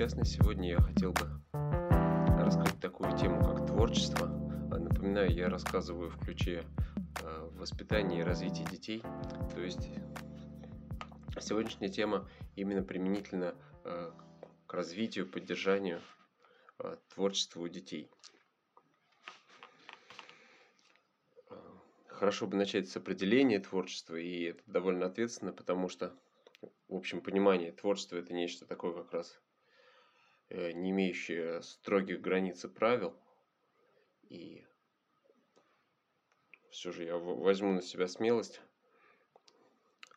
честно, сегодня я хотел бы раскрыть такую тему, как творчество. А, напоминаю, я рассказываю в ключе э, воспитания и развития детей. То есть сегодняшняя тема именно применительно э, к развитию, поддержанию творчества у детей. Хорошо бы начать с определения творчества, и это довольно ответственно, потому что в общем понимании творчество это нечто такое как раз не имеющее строгих границ и правил. И все же я возьму на себя смелость,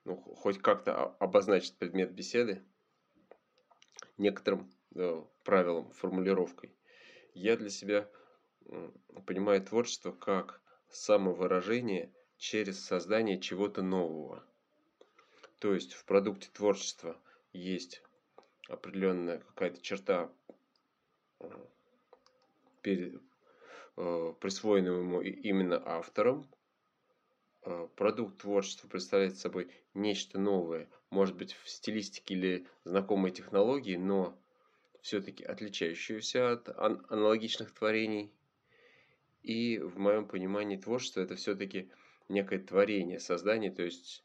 ну, хоть как-то обозначить предмет беседы некоторым э, правилам, формулировкой. Я для себя понимаю творчество как самовыражение через создание чего-то нового – то есть в продукте творчества есть определенная какая-то черта, э, перед, э, присвоенная ему именно автором. Э, продукт творчества представляет собой нечто новое, может быть в стилистике или знакомой технологии, но все-таки отличающуюся от аналогичных творений. И в моем понимании творчество это все-таки некое творение, создание, то есть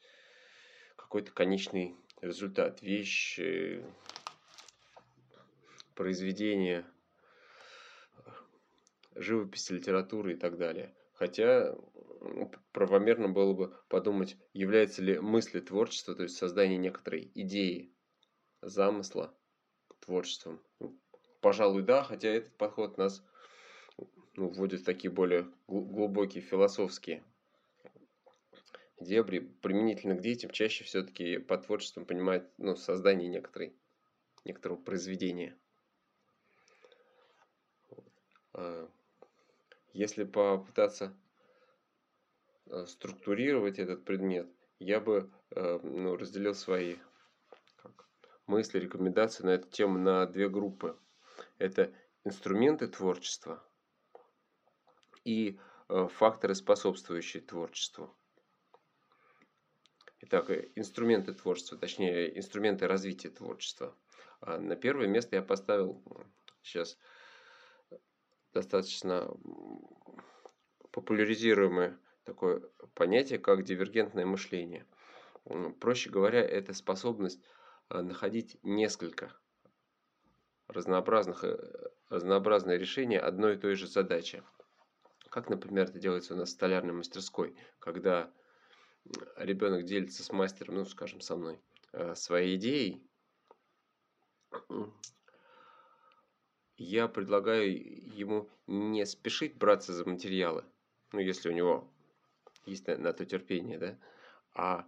какой-то конечный результат, вещь, произведение, живопись, литература и так далее. Хотя ну, правомерно было бы подумать, является ли мысль творчества, то есть создание некоторой идеи, замысла творчеством. Ну, пожалуй, да, хотя этот подход нас ну, вводит в такие более глубокие философские дебри применительно к детям чаще все-таки под творчеством понимают ну, создание некоторой, некоторого произведения. А, если попытаться а, структурировать этот предмет, я бы а, ну, разделил свои мысли, рекомендации на эту тему на две группы. Это инструменты творчества и факторы, способствующие творчеству. Итак, э, инструменты творчества, точнее, инструменты развития творчества. А, на первое место я поставил сейчас достаточно популяризируемое такое понятие, как дивергентное мышление. Проще говоря, это способность а, находить несколько разнообразных, э, разнообразные решения одной и той же задачи. Как, например, это делается у нас в столярной мастерской, когда ребенок делится с мастером, ну, скажем, со мной, э, своей идеей, я предлагаю ему не спешить браться за материалы, ну, если у него есть на, на то терпение, да, а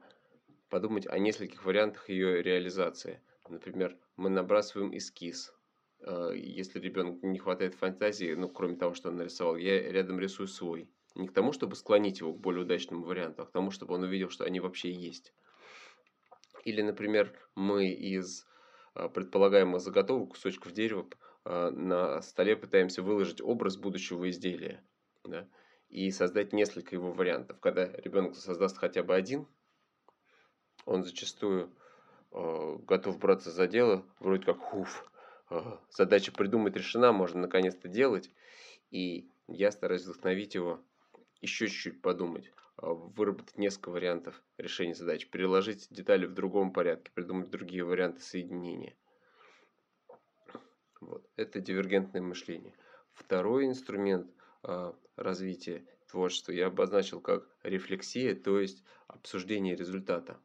подумать о нескольких вариантах ее реализации. Например, мы набрасываем эскиз. Э, если ребенку не хватает фантазии, ну, кроме того, что он нарисовал, я рядом рисую свой. Не к тому, чтобы склонить его к более удачному варианту, а к тому, чтобы он увидел, что они вообще есть. Или, например, мы из а, предполагаемых заготовок кусочков дерева на столе пытаемся выложить образ будущего изделия. Да? И создать несколько его вариантов. Когда ребенок создаст хотя бы один, он зачастую э, готов браться за дело, вроде как хуф, э, задача придумать решена, можно наконец-то делать. И я стараюсь вдохновить его еще чуть-чуть подумать, а, выработать несколько вариантов решения задач, переложить детали в другом порядке, придумать другие варианты соединения. Вот. Это дивергентное мышление. Второй инструмент э, развития творчества я обозначил как рефлексия, то есть обсуждение результата.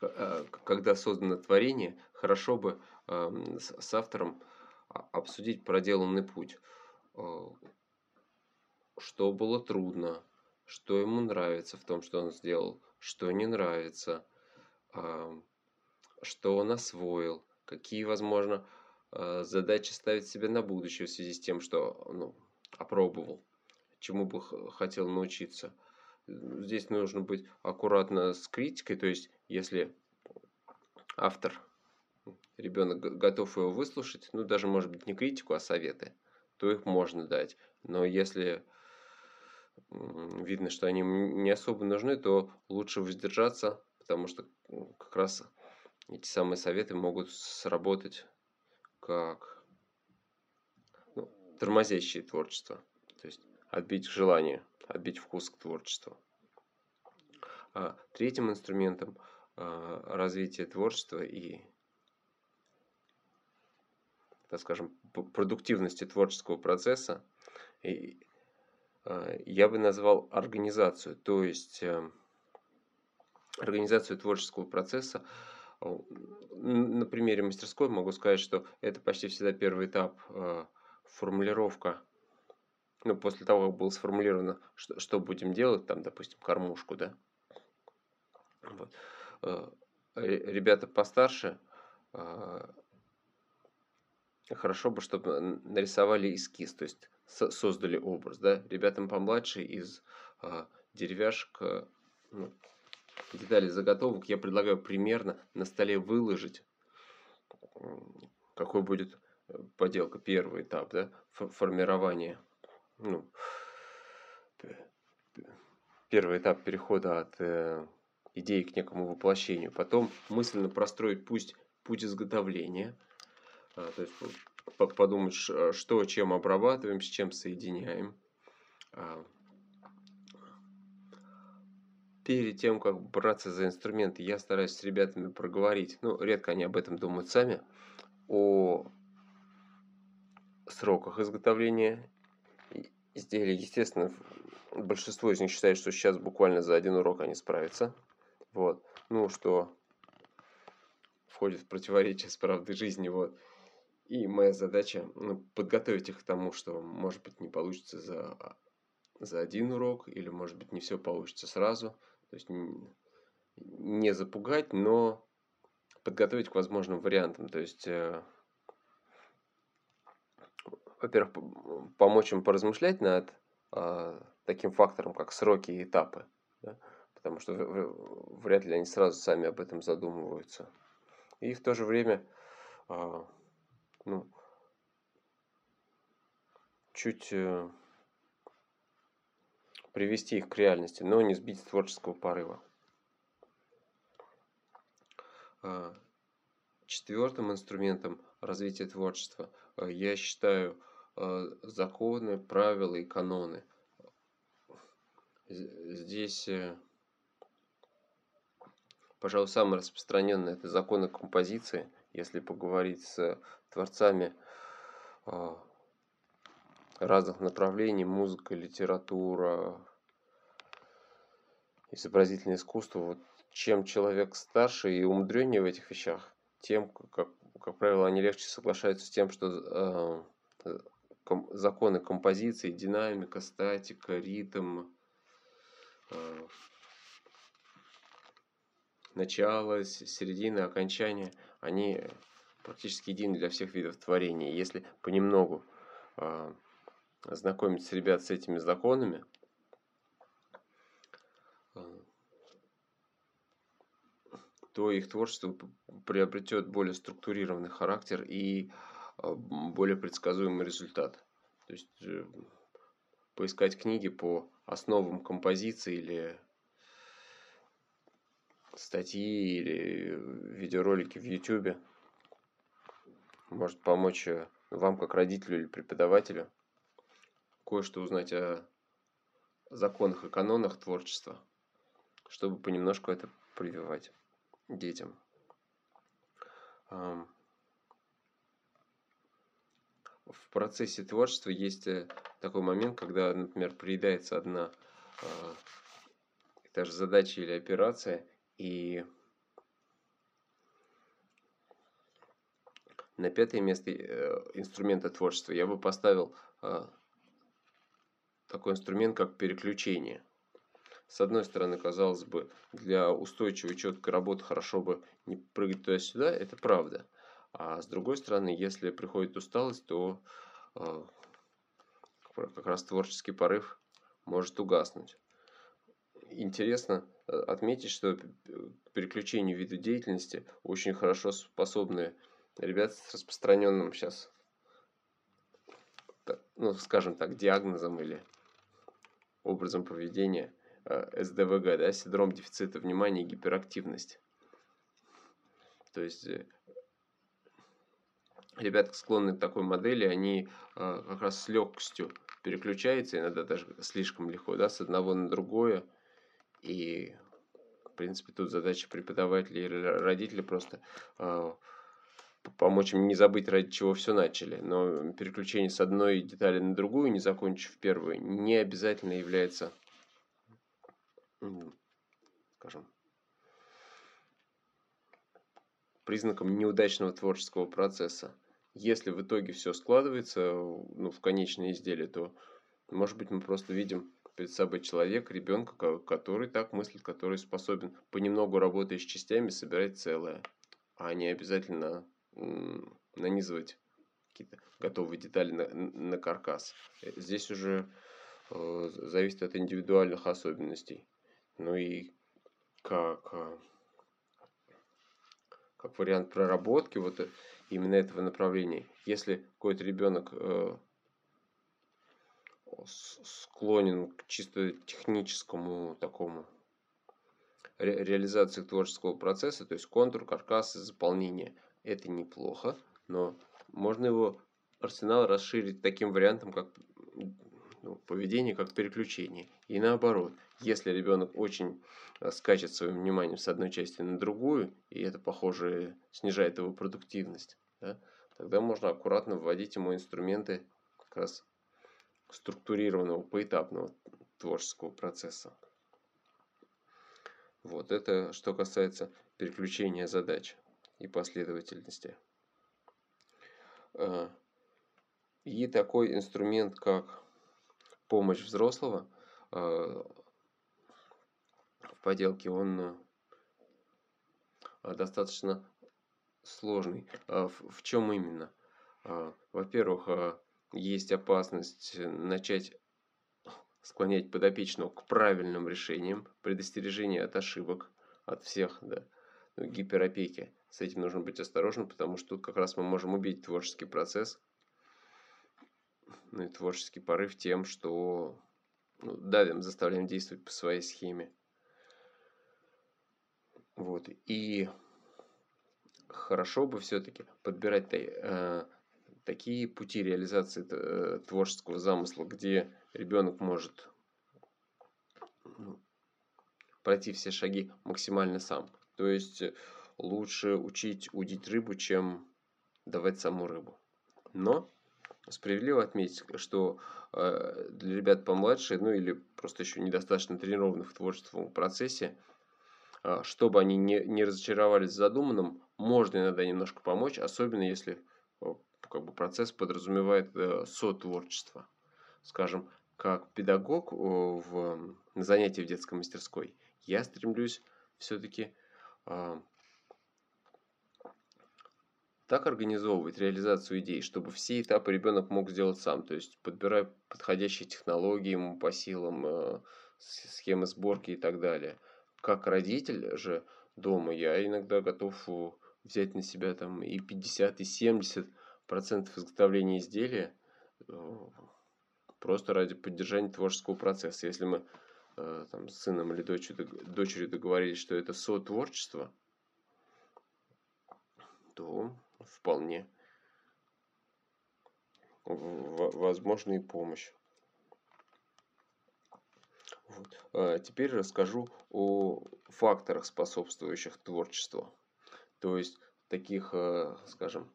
А, когда создано творение, хорошо бы э, с, с автором обсудить проделанный путь что было трудно, что ему нравится в том, что он сделал, что не нравится, что он освоил, какие, возможно, а, задачи ставить себе на будущее в связи с тем, что ну, опробовал, чему бы хотел научиться. Здесь нужно быть аккуратно с критикой, то есть если автор, ребенок готов его выслушать, ну даже может быть не критику, а советы, то их можно дать. Но если видно, что они не особо нужны, то лучше воздержаться, потому что как раз эти самые советы могут сработать как ну, тормозящее творчество. То есть отбить желание, отбить вкус к творчеству. А третьим инструментом а, развития творчества и, так скажем, продуктивности творческого процесса и, а, я бы назвал организацию, то есть э, организацию творческого процесса на примере мастерской могу сказать, что это почти всегда первый этап э, формулировка. Ну, после того, как было сформулировано, что, что будем делать, там, допустим, кормушку, да. Вот. Э, ребята постарше, э, хорошо бы, чтобы нарисовали эскиз, то есть создали образ, да. Ребятам помладше из деревяшек, ну, детали заготовок я предлагаю примерно на столе выложить, какой будет э, поделка, первый этап, да, формирования, ну, первый этап перехода от э, идеи к некому воплощению. Потом мысленно простроить пусть путь изготовления, а, то есть подумать, что чем обрабатываем, с чем соединяем. А, перед тем, как браться за инструменты, я стараюсь с ребятами проговорить, ну, редко они об этом думают сами, о сроках изготовления изделий. Естественно, большинство из них считает, что сейчас буквально за один урок они справятся. Вот. Ну, что входит в противоречие с правдой жизни. Вот. И моя задача ну, подготовить их к тому, что, может быть, не получится за, за один урок, или, может быть, не все получится сразу. То есть не запугать, но подготовить к возможным вариантам. То есть, э, во-первых, помочь им поразмышлять над э, таким фактором, как сроки и этапы. Да? Потому что вряд ли они сразу сами об этом задумываются. И в то же время э, ну, чуть... Э, привести их к реальности, но не сбить с творческого порыва. А, четвертым инструментом развития творчества а, я считаю а, законы, правила и каноны. Здесь, э, пожалуй, самое распространенное это законы композиции. Если поговорить с творцами разных направлений, музыка, литература, изобразительное искусство. Вот чем человек старше и умудреннее в этих вещах, тем, как, как правило, они легче соглашаются с тем, что э, ком, законы композиции, динамика, статика, ритм, э, начало, середина, окончание, они практически едины для всех видов творения. Если понемногу э, знакомиться ребят с этими законами, то их творчество приобретет более структурированный характер и э, более предсказуемый результат. То есть э, поискать книги по основам композиции или статьи или видеоролики в YouTube может помочь вам как родителю или преподавателю кое-что узнать о законах и канонах творчества, чтобы понемножку это прививать детям. В процессе творчества есть э, такой момент, когда, например, приедается одна а, та же задача или операция, и на пятое место э, инструмента творчества я бы поставил а, такой инструмент, как переключение. С одной стороны, казалось бы, для устойчивой четкой работы хорошо бы не прыгать туда-сюда, это правда. А с другой стороны, если приходит усталость, то э, как раз творческий порыв может угаснуть. Интересно э, отметить, что переключению вида деятельности очень хорошо способны ребята с распространенным сейчас, ну, скажем так, диагнозом или образом поведения СДВГ, да, синдром дефицита внимания и гиперактивность. То есть э, ребята склонны к такой модели, они э, как раз с легкостью переключаются, иногда даже слишком легко, да, с одного на другое. И, в принципе, тут задача преподавателей и родителей просто э, помочь им не забыть, ради чего все начали. Но переключение с одной детали на другую, не закончив первую, не обязательно является, скажем, признаком неудачного творческого процесса. Если в итоге все складывается ну, в конечное изделие, то, может быть, мы просто видим перед собой человека, ребенка, который так мыслит, который способен понемногу работая с частями собирать целое, а не обязательно нанизывать какие-то готовые детали на, на каркас. Здесь уже э, зависит от индивидуальных особенностей. Ну и как, э, как вариант проработки вот э, именно этого направления. Если какой-то ребенок э, склонен к чисто техническому такому ре реализации творческого процесса, то есть контур, каркас и заполнение – это неплохо, но можно его арсенал расширить таким вариантом, как ну, поведение, как переключение. И наоборот, если ребенок очень э, скачет своим вниманием с одной части на другую, и это, похоже, снижает его продуктивность, да, тогда можно аккуратно вводить ему инструменты как раз структурированного, поэтапного творческого процесса. Вот это что касается переключения задач и последовательности. А, и такой инструмент, как помощь взрослого а, в поделке, он а, достаточно сложный. В чем именно? Во-первых, есть опасность начать склонять подопечного к правильным решениям, предостережение от ошибок, от всех да, гиперопеки с этим нужно быть осторожным, потому что тут как раз мы можем убить творческий процесс, ну и творческий порыв тем, что ну, давим, заставляем действовать по своей схеме. Вот. И хорошо бы все-таки подбирать э, такие пути реализации э, творческого замысла, где ребенок может ну, пройти все шаги максимально сам. То есть лучше учить удить рыбу, чем давать саму рыбу. Но справедливо отметить, что э, для ребят помладше, ну или просто еще недостаточно тренированных в творческом процессе, э, чтобы они не, не разочаровались в задуманном, можно иногда немножко помочь, особенно если э, как бы, процесс подразумевает сотворчество. Скажем, как педагог в, на занятии в детской мастерской, я стремлюсь все-таки так организовывать реализацию идей, чтобы все этапы ребенок мог сделать сам, то есть подбирая подходящие технологии ему по силам, э, схемы сборки и так далее. Как родитель же дома я иногда готов э, взять на себя там и 50, и 70 процентов изготовления изделия э, просто ради поддержания творческого процесса. Если мы там, с сыном или дочерью, договорились, что это сотворчество, то вполне возможна и помощь. Вот. А теперь расскажу о факторах, способствующих творчеству. То есть таких, э, скажем,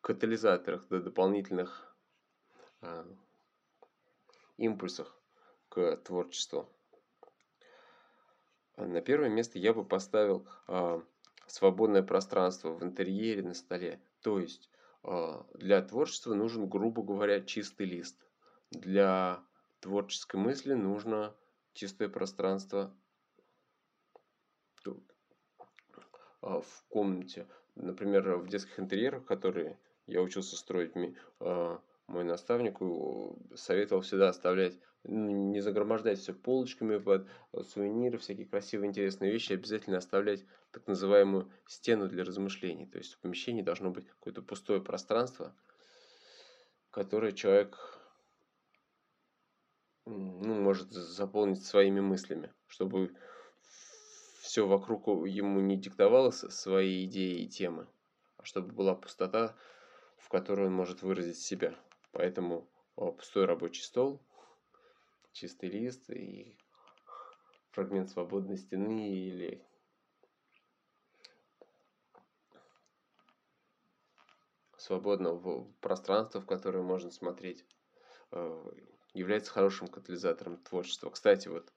катализаторах, да, дополнительных а, импульсах к творчеству. На первое место я бы поставил а, свободное пространство в интерьере, на столе. То есть а, для творчества нужен, грубо говоря, чистый лист. Для творческой мысли нужно чистое пространство а, в комнате. Например, в детских интерьерах, которые я учился строить, а, мой наставник советовал всегда оставлять не загромождать все полочками под э, сувениры, всякие красивые, интересные вещи, обязательно оставлять так называемую стену для размышлений. То есть в помещении должно быть какое-то пустое пространство, которое человек ну, может заполнить своими мыслями, чтобы все вокруг ему не диктовало свои идеи и темы, а чтобы была пустота, в которой он может выразить себя. Поэтому пустой рабочий стол, чистый лист и фрагмент свободной стены или свободного пространства, в которое можно смотреть, э, является хорошим катализатором творчества. Кстати, вот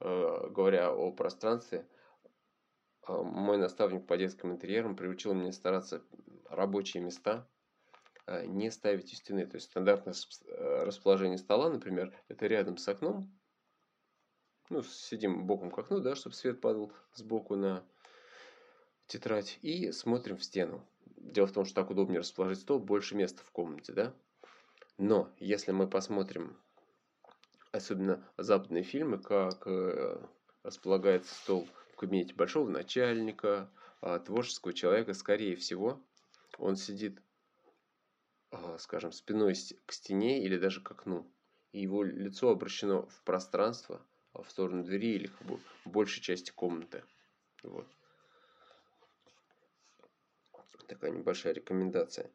э, говоря о пространстве, э, мой наставник по детским интерьерам приучил меня стараться рабочие места не ставить у стены. То есть стандартное расположение стола, например, это рядом с окном. Ну, сидим боком к окну, да, чтобы свет падал сбоку на тетрадь. И смотрим в стену. Дело в том, что так удобнее расположить стол, больше места в комнате, да? Но если мы посмотрим, особенно западные фильмы, как э, располагается стол в кабинете большого начальника, э, творческого человека, скорее всего, он сидит, э, скажем, спиной к стене или даже к окну, и его лицо обращено в пространство, в сторону двери или как бы большей части комнаты. Вот такая небольшая рекомендация.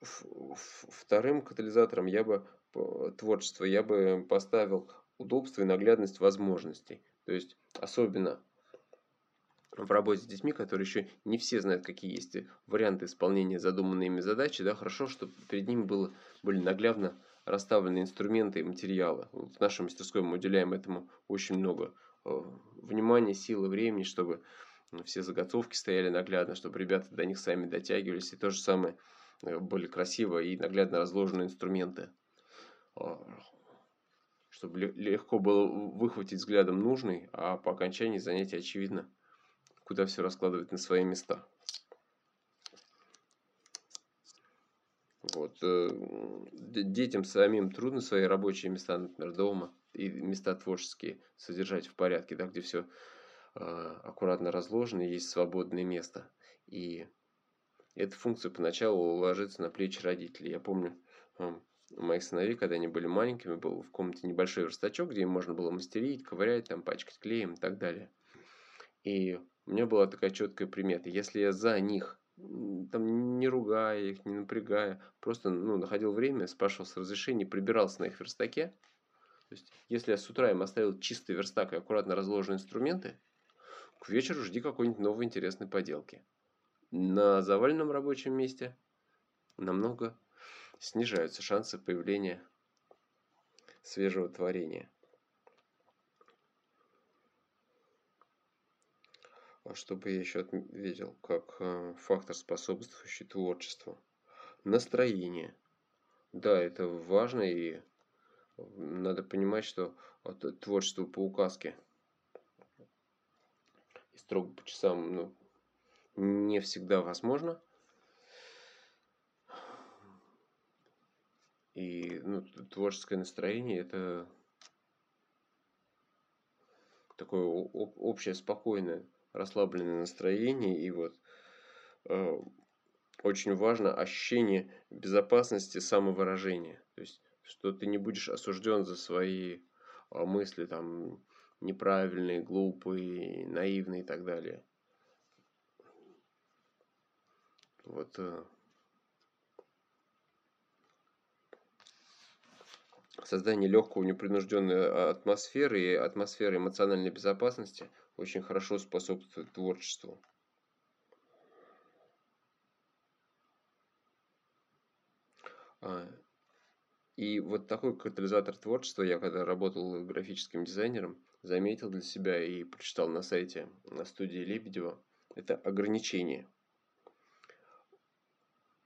Вторым катализатором я бы творчество я бы поставил удобство и наглядность возможностей. То есть особенно в работе с детьми, которые еще не все знают, какие есть варианты исполнения задуманной ими задачи, да, хорошо, чтобы перед ними было, были наглядно расставлены инструменты и материалы. В нашей мастерской мы уделяем этому очень много Э, внимания, силы, времени, чтобы все заготовки стояли наглядно, чтобы ребята до них сами дотягивались. И то же самое э, были красиво и наглядно разложены инструменты. Чтобы легко было выхватить взглядом нужный, а по окончании занятия очевидно, куда все раскладывать на свои места. Вот. Э, детям самим трудно свои рабочие места, например, дома и места творческие содержать в порядке, да, где все а, аккуратно разложено, есть свободное место. И эта функция поначалу ложится на плечи родителей. Я помню, у моих сыновей, когда они были маленькими, был в комнате небольшой верстачок, где им можно было мастерить, ковырять, там, пачкать клеем и так далее. И у меня была такая четкая примета. Если я за них там не ругая их, не напрягая, просто ну, находил время, спрашивал с разрешения, прибирался на их верстаке. То есть, если я с утра им оставил чистый верстак и аккуратно разложенные инструменты, к вечеру жди какой-нибудь новой интересной поделки. На заваленном рабочем месте намного снижаются шансы появления свежего творения. А что бы я еще отметил как э, фактор, способствующий творчеству? Настроение. Да, это важно, и надо понимать, что вот, творчество по указке и строго по часам ну, не всегда возможно. И ну, творческое настроение это такое общее спокойное расслабленное настроение и вот э, очень важно ощущение безопасности самовыражения. То есть, что ты не будешь осужден за свои э, мысли там неправильные, глупые, наивные и так далее. Вот. Э, создание легкого, непринужденной атмосферы и атмосферы эмоциональной безопасности – очень хорошо способствует творчеству. А, и вот такой катализатор творчества я когда работал графическим дизайнером, заметил для себя и прочитал на сайте на студии Лебедева. Это ограничение.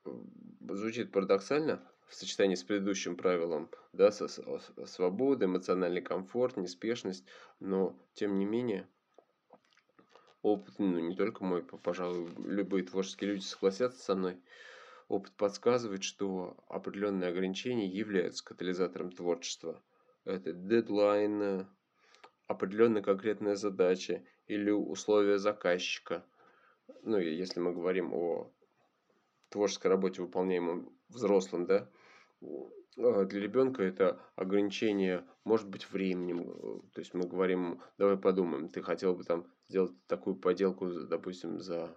Звучит парадоксально в сочетании с предыдущим правилом, да, со, свобода, эмоциональный комфорт, неспешность, но тем не менее опыт, ну не только мой, пожалуй, любые творческие люди согласятся со мной, опыт подсказывает, что определенные ограничения являются катализатором творчества. Это дедлайн, определенная конкретная задача или условия заказчика. Ну, если мы говорим о творческой работе, выполняемом взрослым, да, для ребенка это ограничение может быть временем. Э, то есть мы говорим, давай подумаем, ты хотел бы там сделать такую поделку, допустим, за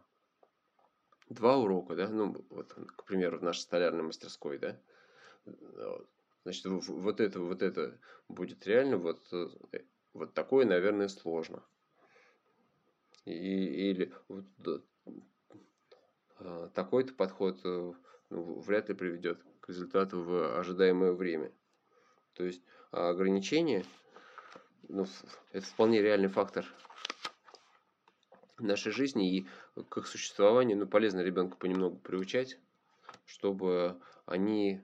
два урока, да, ну, вот, к примеру, в нашей столярной мастерской, да, значит, вот это, вот это будет реально, вот, э, вот такое, наверное, сложно. И, или вот, такой-то подход э, вряд ли приведет к результату в ожидаемое время. То есть а ограничение, ну, это вполне реальный фактор нашей жизни и к их существованию ну, полезно ребенка понемногу приучать, чтобы они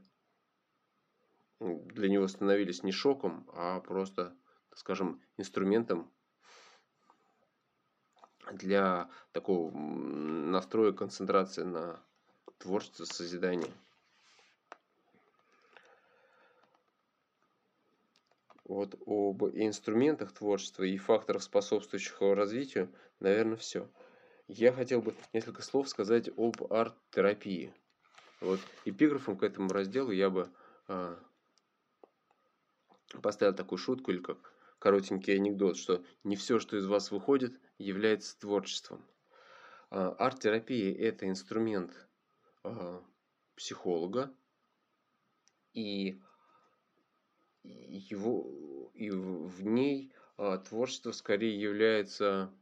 для него становились не шоком, а просто, скажем, инструментом для такого настроя концентрации на творчество, созидание. Вот об инструментах творчества и факторах, способствующих его развитию, наверное, все. Я хотел бы несколько слов сказать об арт-терапии. Вот эпиграфом к этому разделу я бы а, поставил такую шутку или как коротенький анекдот, что не все, что из вас выходит, является творчеством. А, арт-терапия – это инструмент психолога, и его и в ней а, творчество скорее является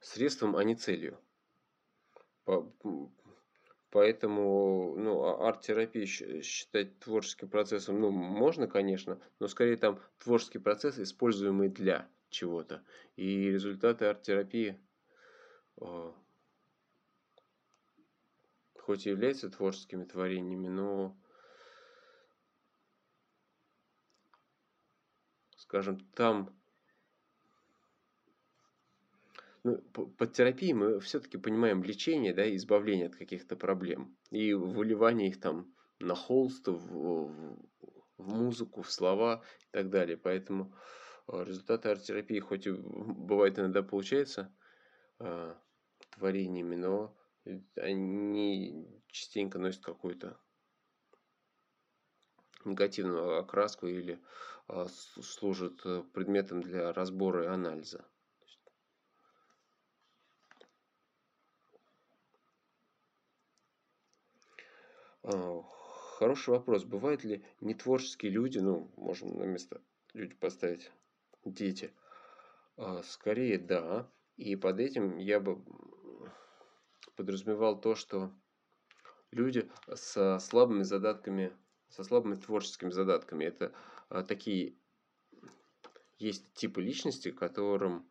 средством, а не целью. Поэтому ну, а, арт-терапию считать творческим процессом, ну, можно, конечно, но скорее там творческий процесс, используемый для чего-то. И результаты арт-терапии э, хоть и являются творческими творениями, но, скажем, там ну, под терапией мы все-таки понимаем лечение, да, избавление от каких-то проблем и выливание их там на холст, в, в, в музыку, в слова и так далее. Поэтому э, результаты арт-терапии хоть и бывает иногда получается э, творениями, но они частенько носят какую-то негативную окраску или э, служат предметом для разбора и анализа. А, хороший вопрос. Бывают ли нетворческие люди, ну, можно на место люди поставить дети? А, скорее, да. И под этим я бы подразумевал то, что люди со слабыми задатками, со слабыми творческими задатками, это а, такие есть типы личности, которым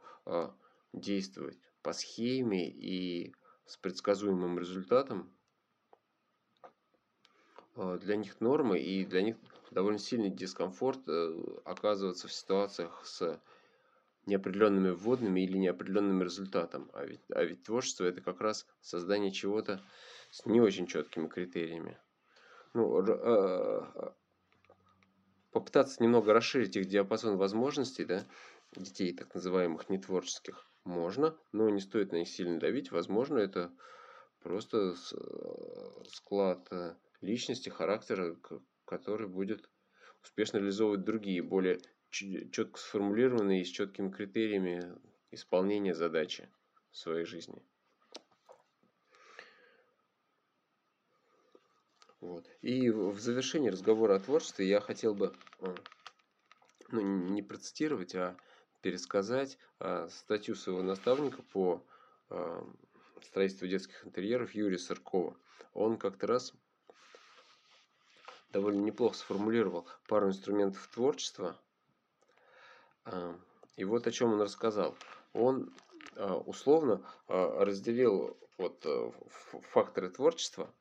действовать по схеме и с предсказуемым результатом а, для них нормы и для них довольно сильный дискомфорт э, оказываться в ситуациях с неопределенными вводными или неопределенным результатом. А ведь, а ведь творчество это как раз создание чего-то с не очень четкими критериями. Ну, э, попытаться немного расширить их диапазон возможностей, да, детей так называемых нетворческих, можно, но не стоит на них сильно давить. Возможно, это просто э, склад личности, характера, который будет успешно реализовывать другие, более четко сформулированные и с четкими критериями исполнения задачи в своей жизни. Вот. И в завершении разговора о творчестве я хотел бы ну, не процитировать, а пересказать а, статью своего наставника по а, строительству детских интерьеров Юрия Сыркова. Он как-то раз довольно неплохо сформулировал пару инструментов творчества. И вот о чем он рассказал. Он а, условно а, разделил вот факторы творчества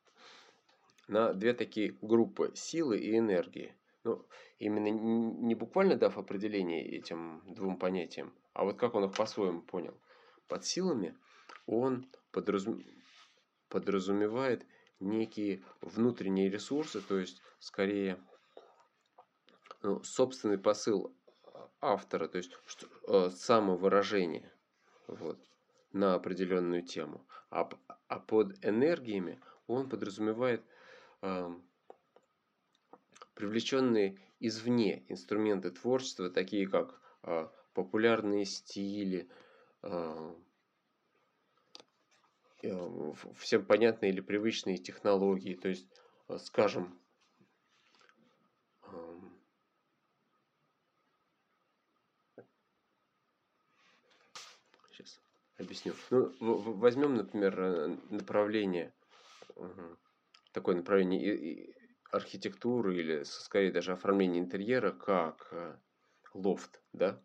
на две такие группы – силы и энергии. Ну, именно не буквально дав определение этим двум понятиям, а вот как он их по-своему понял. Под силами он подразум... подразумевает некие внутренние ресурсы, то есть скорее ну, собственный посыл автора, то есть что, э, самовыражение вот, на определенную тему. А, а под энергиями он подразумевает э, привлеченные извне инструменты творчества, такие как э, популярные стили, э, э, всем понятные или привычные технологии, то есть, э, скажем, сейчас объясню. Ну, возьмем, например, э, направление, такое направление архитектуры или, скорее, даже оформления интерьера, как э, лофт, да?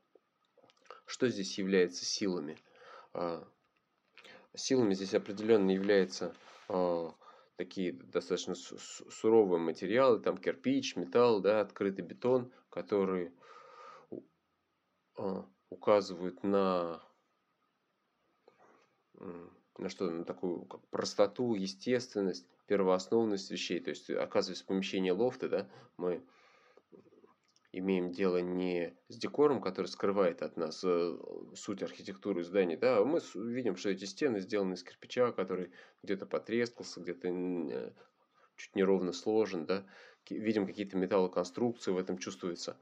Что здесь является силами? А, силами здесь определенно являются а, такие достаточно суровые материалы, там кирпич, металл, да, открытый бетон, которые а, указывают на на что? На такую как простоту, естественность, первоосновность вещей. То есть, оказываясь в помещении лофта, да, мы имеем дело не с декором, который скрывает от нас э, суть архитектуры зданий, да, а мы видим, что эти стены сделаны из кирпича, который где-то потрескался, где-то э, чуть неровно сложен, да, видим какие-то металлоконструкции, в этом чувствуется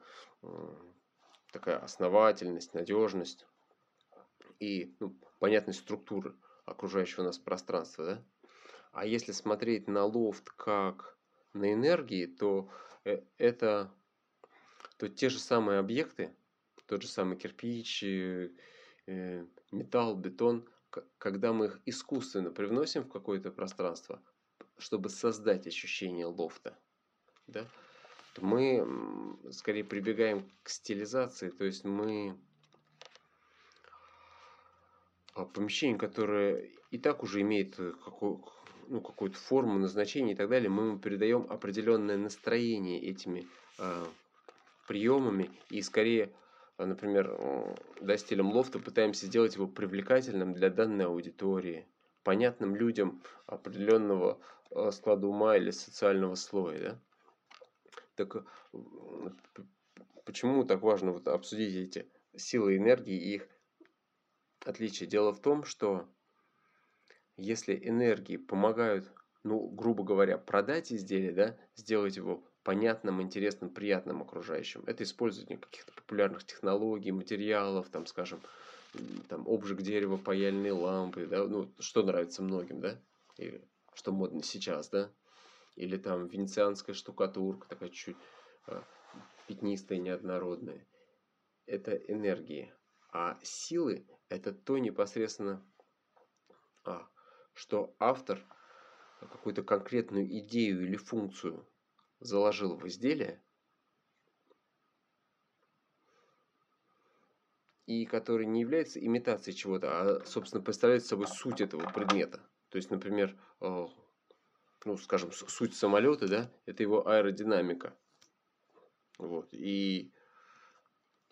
такая основательность, надежность и ну, понятность структуры окружающего нас пространства, да. А если смотреть на лофт как на энергии, то э, это то те же самые объекты, тот же самый кирпич, э, э, металл, бетон, когда мы их искусственно привносим в какое-то пространство, чтобы создать ощущение лофта, да, то мы скорее прибегаем к стилизации, то есть мы помещение, которое и так уже имеет какую, ну, какую-то форму, назначение и так далее, мы ему передаем определенное настроение этими э, приемами и скорее, а, например, да, стилем лофта пытаемся сделать его привлекательным для данной аудитории, понятным людям определенного а, склада ума или социального слоя. Да? Так почему так важно вот обсудить эти силы энергии и их отличия? Дело в том, что если энергии помогают, ну, грубо говоря, продать изделие, да, сделать его понятным, интересным, приятным окружающим. Это использование каких-то популярных технологий, материалов, там, скажем, там, обжиг дерева, паяльные лампы, да, ну, что нравится многим, да, или что модно сейчас, да, или там венецианская штукатурка, такая чуть-чуть а, пятнистая, неоднородная. Это энергии. А силы – это то непосредственно, а, что автор какую-то конкретную идею или функцию заложил в изделие, и который не является имитацией чего-то, а, собственно, представляет собой суть этого предмета. То есть, например, э, ну, скажем, суть самолета, да, это его аэродинамика. Вот. И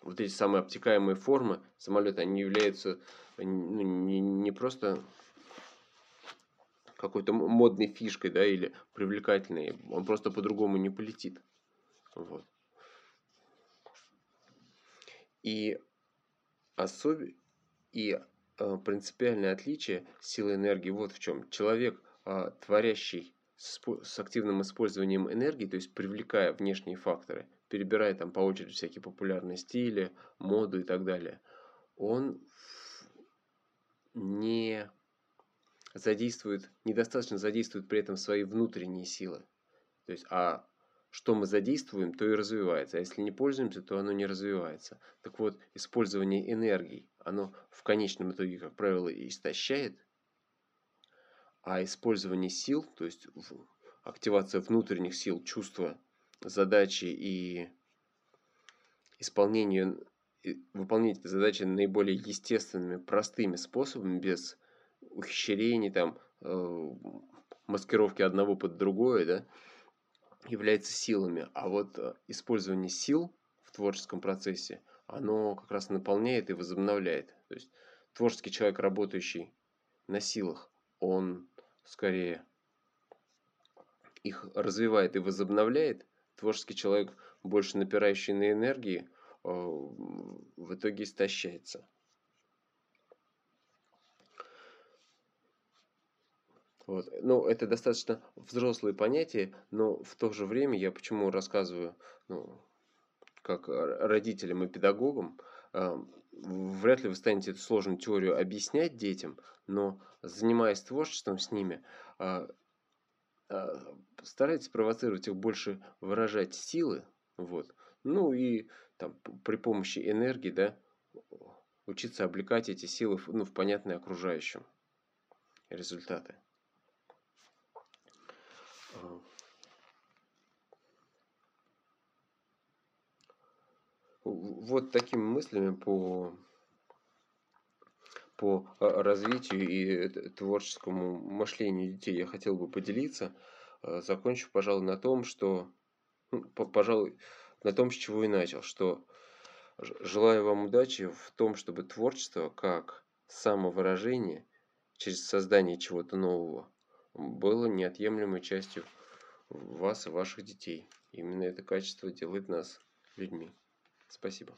вот эти самые обтекаемые формы самолета, они являются ну, не, не просто какой-то модной фишкой, да, или привлекательной. Он просто по-другому не полетит. Вот. И особ... и э, принципиальное отличие силы энергии вот в чем. Человек, э, творящий с, с активным использованием энергии, то есть привлекая внешние факторы, перебирая там по очереди всякие популярные стили, моду и так далее, он не задействует, недостаточно задействует при этом свои внутренние силы. То есть, а что мы задействуем, то и развивается. А если не пользуемся, то оно не развивается. Так вот, использование энергии, оно в конечном итоге, как правило, истощает, а использование сил, то есть активация внутренних сил, чувства, задачи и исполнение, выполнение этой задачи наиболее естественными, простыми способами, без ухищрений, там, э, маскировки одного под другое, да, является силами. А вот э, использование сил в творческом процессе, оно как раз наполняет и возобновляет. То есть творческий человек, работающий на силах, он скорее их развивает и возобновляет. Творческий человек, больше напирающий на энергии, э, в итоге истощается. Вот. Ну, это достаточно взрослые понятия, но в то же время я почему рассказываю, ну, как родителям и педагогам, а, вряд ли вы станете эту сложную теорию объяснять детям, но занимаясь творчеством с ними, а, старайтесь провоцировать их больше выражать силы, вот, ну и там при помощи энергии, да, учиться облекать эти силы ну, в понятные окружающим результаты. Вот такими мыслями по, по а, развитию и творческому мышлению детей я хотел бы поделиться. А, закончу, пожалуй, на том, что, ну, пожалуй, на том, с чего и начал, что желаю вам удачи в том, чтобы творчество как самовыражение через создание чего-то нового было неотъемлемой частью вас и ваших детей. Именно это качество делает нас людьми. Спасибо.